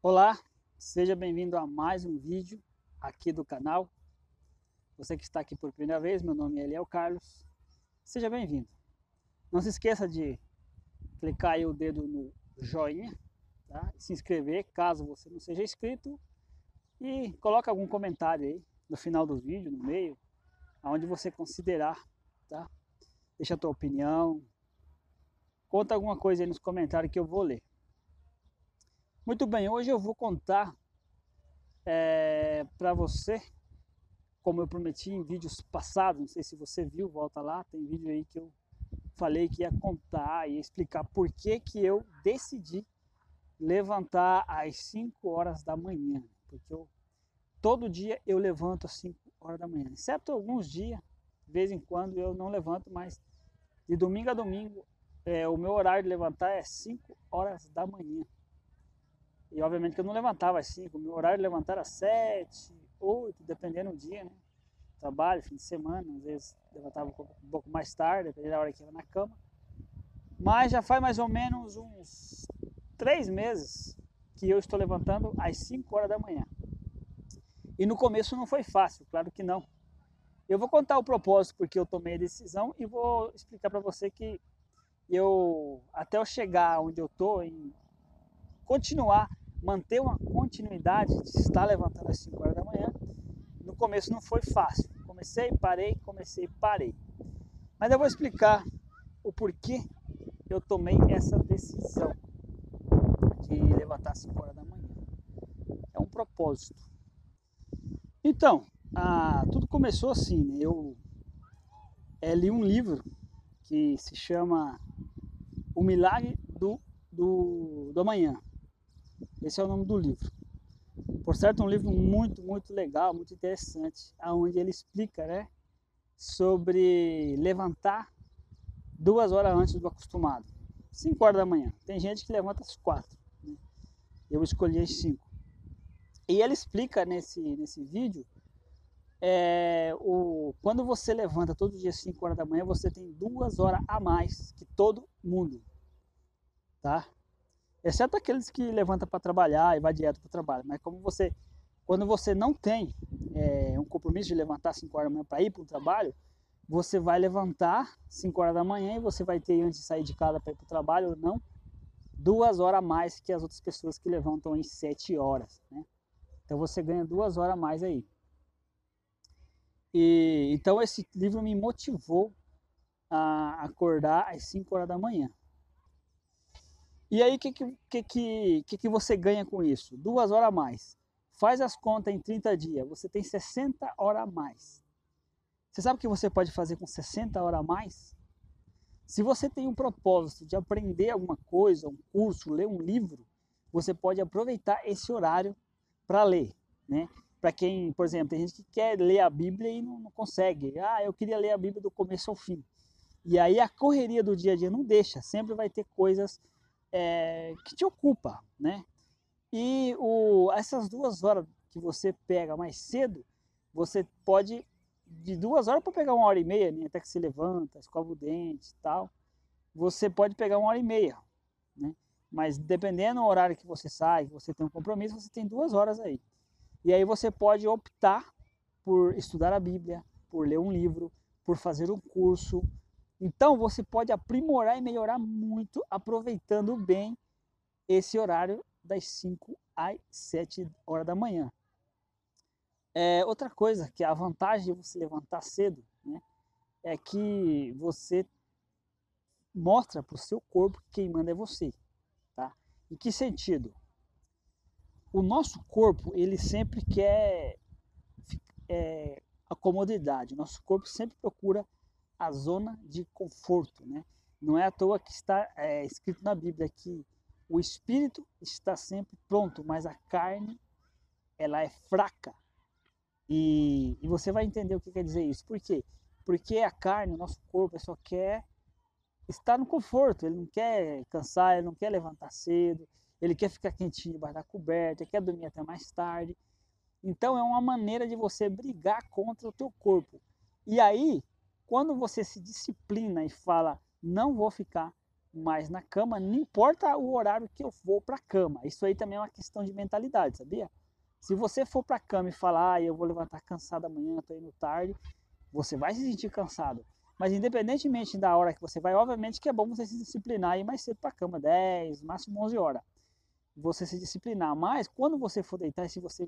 Olá, seja bem-vindo a mais um vídeo aqui do canal. Você que está aqui por primeira vez, meu nome é Eliel Carlos, seja bem-vindo. Não se esqueça de clicar aí o dedo no joinha, tá? se inscrever caso você não seja inscrito e coloque algum comentário aí no final do vídeo, no meio, aonde você considerar, tá? Deixa a tua opinião, conta alguma coisa aí nos comentários que eu vou ler. Muito bem, hoje eu vou contar é, para você, como eu prometi em vídeos passados, não sei se você viu, volta lá, tem vídeo aí que eu falei que ia contar e explicar por que que eu decidi levantar às 5 horas da manhã, porque eu, todo dia eu levanto às 5 horas da manhã, exceto alguns dias, de vez em quando eu não levanto, mas de domingo a domingo é, o meu horário de levantar é 5 horas da manhã. E obviamente que eu não levantava às 5, meu horário de levantar era 7, 8, dependendo do dia, né? Trabalho, fim de semana, às vezes levantava um pouco mais tarde, dependendo da hora que ia na cama. Mas já faz mais ou menos uns 3 meses que eu estou levantando às 5 horas da manhã. E no começo não foi fácil, claro que não. Eu vou contar o propósito porque eu tomei a decisão e vou explicar para você que eu até eu chegar onde eu estou em continuar, manter uma continuidade de estar levantando às 5 horas da manhã, no começo não foi fácil. Comecei, parei, comecei, parei. Mas eu vou explicar o porquê eu tomei essa decisão de levantar às 5 horas da manhã. É um propósito. Então, ah, tudo começou assim, né? Eu é, li um livro que se chama O Milagre do, do, do Amanhã, esse é o nome do livro. Por certo, é um livro muito, muito legal, muito interessante, onde ele explica né, sobre levantar duas horas antes do acostumado. 5 horas da manhã. Tem gente que levanta às 4. Né? Eu escolhi as 5. E ele explica nesse, nesse vídeo é, o, quando você levanta todo dia às 5 horas da manhã, você tem duas horas a mais que todo mundo. Tá? Exceto aqueles que levantam para trabalhar e vai direto para o trabalho. Mas como você, quando você não tem é, um compromisso de levantar 5 horas da manhã para ir para o trabalho, você vai levantar 5 horas da manhã e você vai ter, antes de sair de casa para ir para o trabalho ou não, duas horas a mais que as outras pessoas que levantam em 7 horas. Né? Então você ganha duas horas a mais aí. E, então esse livro me motivou a acordar às 5 horas da manhã. E aí, o que, que, que, que, você ganha com isso? Duas horas a mais. Faz as contas em 30 dias, você tem 60 horas a mais. Você sabe o que você pode fazer com 60 horas a mais? Se você tem um propósito de aprender alguma coisa, um curso, ler um livro, você pode aproveitar esse horário para ler, né? Para quem, por exemplo, tem gente que quer ler a Bíblia e não, não, consegue. Ah, eu queria ler a Bíblia do começo ao fim. E aí a correria do dia a dia não deixa, sempre vai ter coisas é, que te ocupa, né? E o, essas duas horas que você pega mais cedo, você pode de duas horas para pegar uma hora e meia, né? até que se levanta, escova o dente tal, você pode pegar uma hora e meia, né? Mas dependendo do horário que você sai, que você tem um compromisso, você tem duas horas aí. E aí você pode optar por estudar a Bíblia, por ler um livro, por fazer um curso, então você pode aprimorar e melhorar muito aproveitando bem esse horário das 5 às 7 horas da manhã. É, outra coisa que a vantagem de você levantar cedo né, é que você mostra para o seu corpo que quem manda é você. Tá? Em que sentido? O nosso corpo ele sempre quer é, a comodidade. Nosso corpo sempre procura a zona de conforto, né? Não é à toa que está é, escrito na Bíblia que o espírito está sempre pronto, mas a carne ela é fraca. E, e você vai entender o que quer dizer isso. Por quê? Porque a carne, o nosso corpo, só quer estar no conforto. Ele não quer cansar, ele não quer levantar cedo, ele quer ficar quentinho debaixo da coberta, quer dormir até mais tarde. Então é uma maneira de você brigar contra o teu corpo. E aí quando você se disciplina e fala, não vou ficar mais na cama, não importa o horário que eu vou para a cama. Isso aí também é uma questão de mentalidade, sabia? Se você for para a cama e falar, ah, eu vou levantar cansado amanhã, estou indo tarde, você vai se sentir cansado. Mas independentemente da hora que você vai, obviamente que é bom você se disciplinar e ir mais cedo para a cama, 10, máximo 11 horas. Você se disciplinar. Mas quando você for deitar, se você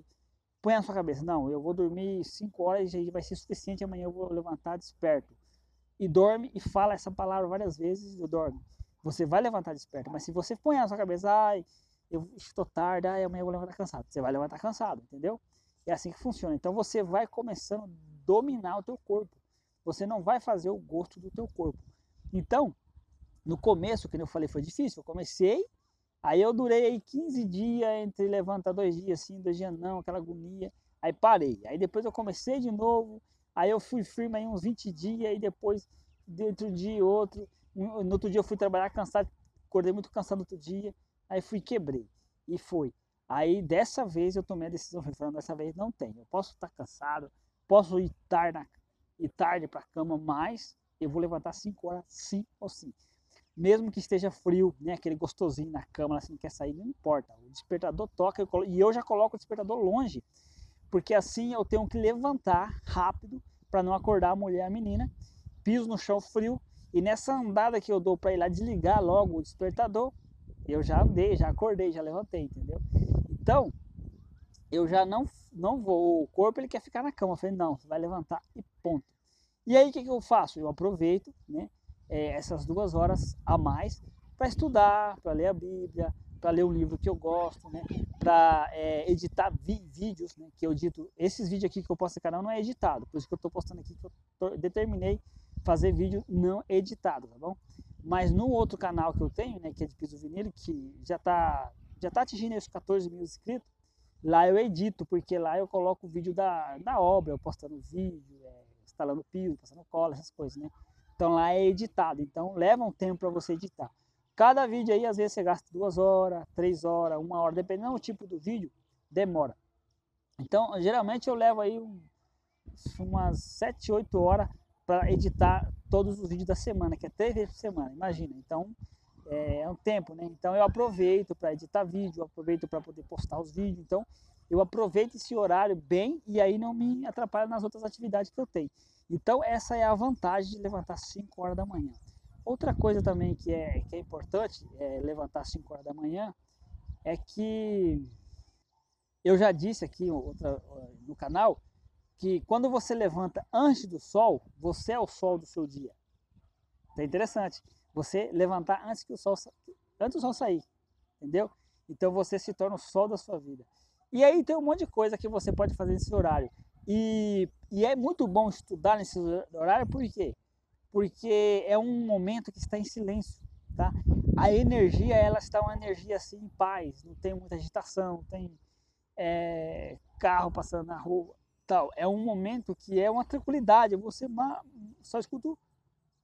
põe na sua cabeça, não, eu vou dormir 5 horas e vai ser suficiente, amanhã eu vou levantar desperto. E dorme e fala essa palavra várias vezes, eu dorme. Você vai levantar desperto. Mas se você põe na sua cabeça, ai, eu estou tarde, ai, amanhã eu vou levantar cansado. Você vai levantar cansado, entendeu? É assim que funciona. Então você vai começando a dominar o teu corpo. Você não vai fazer o gosto do teu corpo. Então, no começo, que eu falei, foi difícil. Eu comecei, aí eu durei aí 15 dias entre levantar dois dias assim, dois dias não, aquela agonia. Aí parei. Aí depois eu comecei de novo. Aí eu fui firme aí uns 20 dias e depois de outro. No outro dia eu fui trabalhar cansado, acordei muito cansado no outro dia. Aí fui quebrei. E foi. Aí dessa vez eu tomei a decisão, falando, dessa vez não tem. Eu posso estar cansado, posso ir tarde na e tarde para a cama, mas eu vou levantar 5 horas sim ou sim. Mesmo que esteja frio, né, aquele gostosinho na cama, assim, não quer sair, não importa. O despertador toca eu colo... e eu já coloco o despertador longe, porque assim eu tenho que levantar rápido para não acordar a mulher, a menina. Piso no chão frio e nessa andada que eu dou para ir lá desligar logo o despertador, eu já andei, já acordei, já levantei, entendeu? Então, eu já não, não vou, o corpo ele quer ficar na cama. Eu falei, não, você vai levantar e ponto. E aí o que, que eu faço? Eu aproveito né, é, essas duas horas a mais para estudar, para ler a Bíblia, para ler um livro que eu gosto, né, para é, editar vídeos, né, que eu edito. Esses vídeos aqui que eu posto no canal não é editado, por isso que eu estou postando aqui que eu determinei fazer vídeo não editado, tá bom? Mas no outro canal que eu tenho, né, que é de piso vinil, que já está já tá atingindo os 14 mil inscritos, Lá eu edito, porque lá eu coloco o vídeo da, da obra, eu postando vídeo, é, instalando piso, passando cola, essas coisas, né? Então lá é editado, então leva um tempo para você editar. Cada vídeo aí, às vezes você gasta duas horas, três horas, uma hora, dependendo do tipo do vídeo, demora. Então, geralmente eu levo aí um, umas sete, oito horas para editar todos os vídeos da semana, que é três vezes por semana, imagina. Então, é, é um tempo, né? Então eu aproveito para editar vídeo, aproveito para poder postar os vídeos. Então eu aproveito esse horário bem e aí não me atrapalha nas outras atividades que eu tenho. Então essa é a vantagem de levantar 5 horas da manhã. Outra coisa também que é, que é importante é levantar 5 horas da manhã é que eu já disse aqui outra, no canal que quando você levanta antes do sol, você é o sol do seu dia. É interessante você levantar antes que o sol antes do sol sair, entendeu? Então você se torna o sol da sua vida. E aí tem um monte de coisa que você pode fazer nesse horário. E, e é muito bom estudar nesse horário, por quê? Porque é um momento que está em silêncio, tá? A energia, ela está uma energia assim em paz, não tem muita agitação, não tem é, carro passando na rua, tal. É um momento que é uma tranquilidade, você só escuta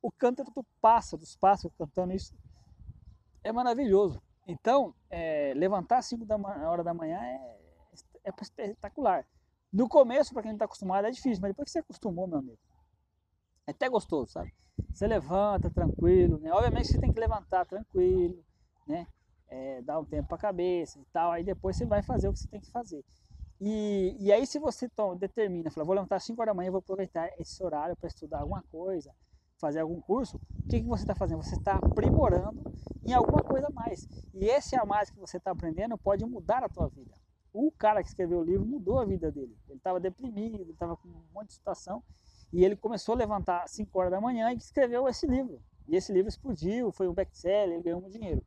o cântaro do pássaro, dos pássaros cantando isso, é maravilhoso. Então, é, levantar às 5 da hora da manhã é, é espetacular. No começo, para quem não está acostumado, é difícil, mas depois que você acostumou, meu amigo, é até gostoso, sabe? Você levanta tranquilo, né? Obviamente você tem que levantar tranquilo, né? É, dar um tempo para a cabeça e tal, aí depois você vai fazer o que você tem que fazer. E, e aí se você toma, determina, fala, vou levantar às 5 horas da manhã, vou aproveitar esse horário para estudar alguma coisa, fazer algum curso, o que, que você está fazendo? Você está aprimorando em alguma coisa a mais. E esse a mais que você está aprendendo pode mudar a tua vida. O cara que escreveu o livro mudou a vida dele. Ele estava deprimido, ele estava com um monte de situação. E ele começou a levantar às 5 horas da manhã e escreveu esse livro. E esse livro explodiu, foi um best-seller, ele ganhou muito dinheiro.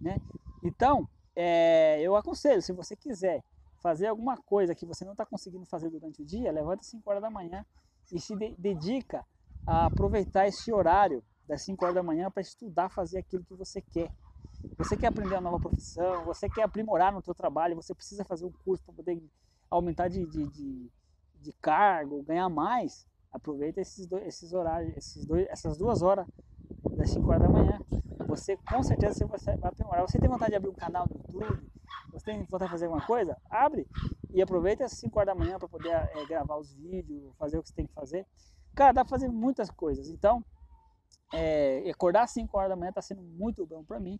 Né? Então, é, eu aconselho, se você quiser fazer alguma coisa que você não está conseguindo fazer durante o dia, levanta às 5 horas da manhã e se de dedica a aproveitar esse horário das 5 horas da manhã para estudar, fazer aquilo que você quer. Você quer aprender uma nova profissão, você quer aprimorar no seu trabalho, você precisa fazer um curso para poder aumentar de, de, de, de, cargo, ganhar mais. Aproveita esses, dois, esses horários, esses dois, essas duas horas das 5 horas da manhã. Você com certeza você vai aprimorar. Você tem vontade de abrir um canal no YouTube? Você tem vontade de fazer alguma coisa? Abre e aproveita as 5 horas da manhã para poder é, gravar os vídeos, fazer o que você tem que fazer. Cara, dá pra fazer muitas coisas. Então, é, acordar às 5 horas da manhã está sendo muito bom para mim.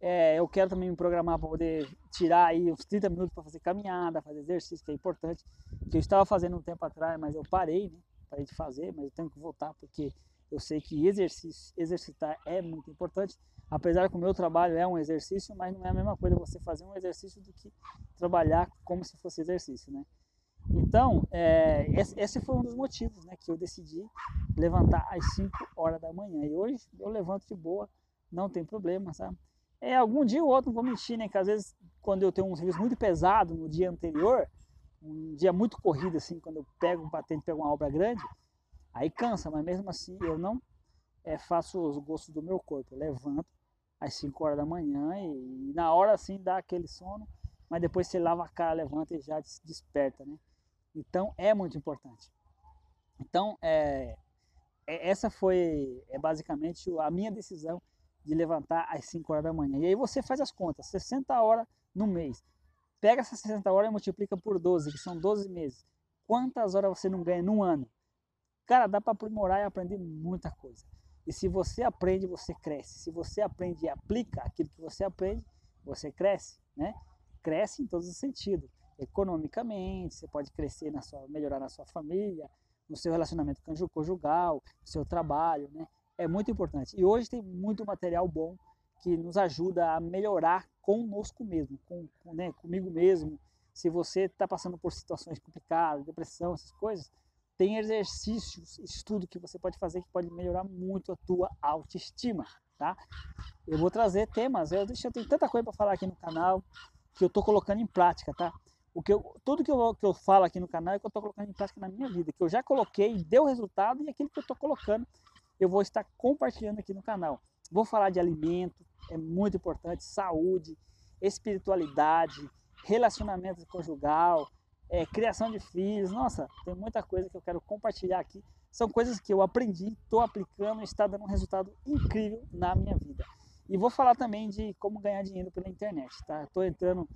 É, eu quero também me programar para poder tirar aí uns 30 minutos para fazer caminhada, fazer exercício, que é importante. Que eu estava fazendo um tempo atrás, mas eu parei, né? Parei de fazer, mas eu tenho que voltar porque eu sei que exercício, exercitar é muito importante. Apesar que o meu trabalho é um exercício, mas não é a mesma coisa você fazer um exercício do que trabalhar como se fosse exercício, né? Então, é, esse foi um dos motivos né, que eu decidi levantar às 5 horas da manhã. E hoje eu levanto de boa, não tem problema, sabe? É, algum dia ou outro, não vou mentir, né? Que às vezes, quando eu tenho um serviço muito pesado no dia anterior, um dia muito corrido, assim, quando eu pego um patente, pego uma obra grande, aí cansa, mas mesmo assim eu não é, faço os gostos do meu corpo. Eu levanto às 5 horas da manhã e, e, na hora assim dá aquele sono, mas depois você lava a cara, levanta e já desperta, né? Então é muito importante. Então, é, é essa foi é basicamente a minha decisão de levantar às 5 horas da manhã. E aí você faz as contas, 60 horas no mês. Pega essas 60 horas e multiplica por 12, que são 12 meses. Quantas horas você não ganha num ano? Cara, dá para aprimorar e aprender muita coisa. E se você aprende, você cresce. Se você aprende e aplica aquilo que você aprende, você cresce, né? Cresce em todos os sentidos. Economicamente, você pode crescer na sua, melhorar na sua família, no seu relacionamento conjugal, no seu trabalho, né? É muito importante. E hoje tem muito material bom que nos ajuda a melhorar conosco mesmo, com, com né, comigo mesmo. Se você está passando por situações complicadas, depressão, essas coisas, tem exercícios, estudo que você pode fazer que pode melhorar muito a tua autoestima, tá? Eu vou trazer temas, eu, eu tenho tanta coisa para falar aqui no canal que eu estou colocando em prática, tá? O que eu, tudo que eu, que eu falo aqui no canal é que eu estou colocando em prática na minha vida, que eu já coloquei, deu resultado e aquilo que eu estou colocando eu vou estar compartilhando aqui no canal. Vou falar de alimento, é muito importante, saúde, espiritualidade, relacionamento conjugal, é, criação de filhos. Nossa, tem muita coisa que eu quero compartilhar aqui. São coisas que eu aprendi, estou aplicando e está dando um resultado incrível na minha vida. E vou falar também de como ganhar dinheiro pela internet. Tá? Estou entrando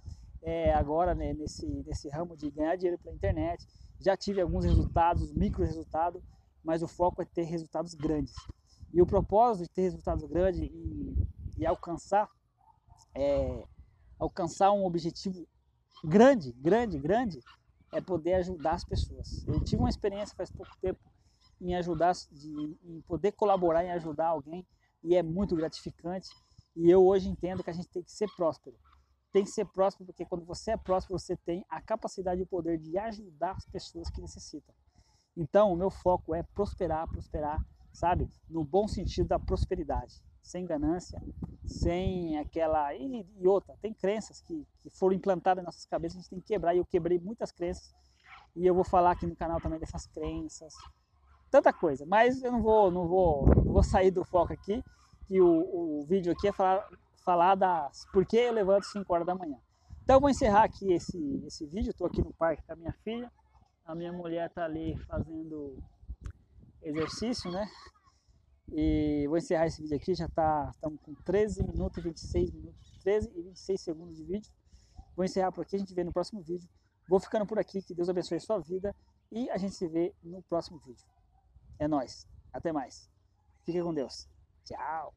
é, agora né, nesse, nesse ramo de ganhar dinheiro pela internet. Já tive alguns resultados, micro resultados, mas o foco é ter resultados grandes. E o propósito de ter resultados grandes e, e alcançar é, alcançar um objetivo grande, grande, grande, é poder ajudar as pessoas. Eu tive uma experiência faz pouco tempo em ajudar, de, em poder colaborar em ajudar alguém e é muito gratificante. E eu hoje entendo que a gente tem que ser próspero. Tem que ser próspero porque quando você é próspero, você tem a capacidade e o poder de ajudar as pessoas que necessitam. Então, o meu foco é prosperar, prosperar, sabe? No bom sentido da prosperidade, sem ganância, sem aquela. E, e outra, tem crenças que, que foram implantadas nas nossas cabeças, a gente tem que quebrar, e eu quebrei muitas crenças, e eu vou falar aqui no canal também dessas crenças, tanta coisa, mas eu não vou, não vou, não vou sair do foco aqui, que o, o vídeo aqui é falar, falar das por que eu levanto 5 horas da manhã. Então eu vou encerrar aqui esse, esse vídeo, estou aqui no parque com a minha filha, a minha mulher tá ali fazendo exercício, né? E vou encerrar esse vídeo aqui, já tá, estamos com 13 minutos e 26 minutos, 13 e 26 segundos de vídeo. Vou encerrar por aqui, a gente vê no próximo vídeo. Vou ficando por aqui, que Deus abençoe a sua vida e a gente se vê no próximo vídeo. É nós. Até mais. Fique com Deus. Tchau.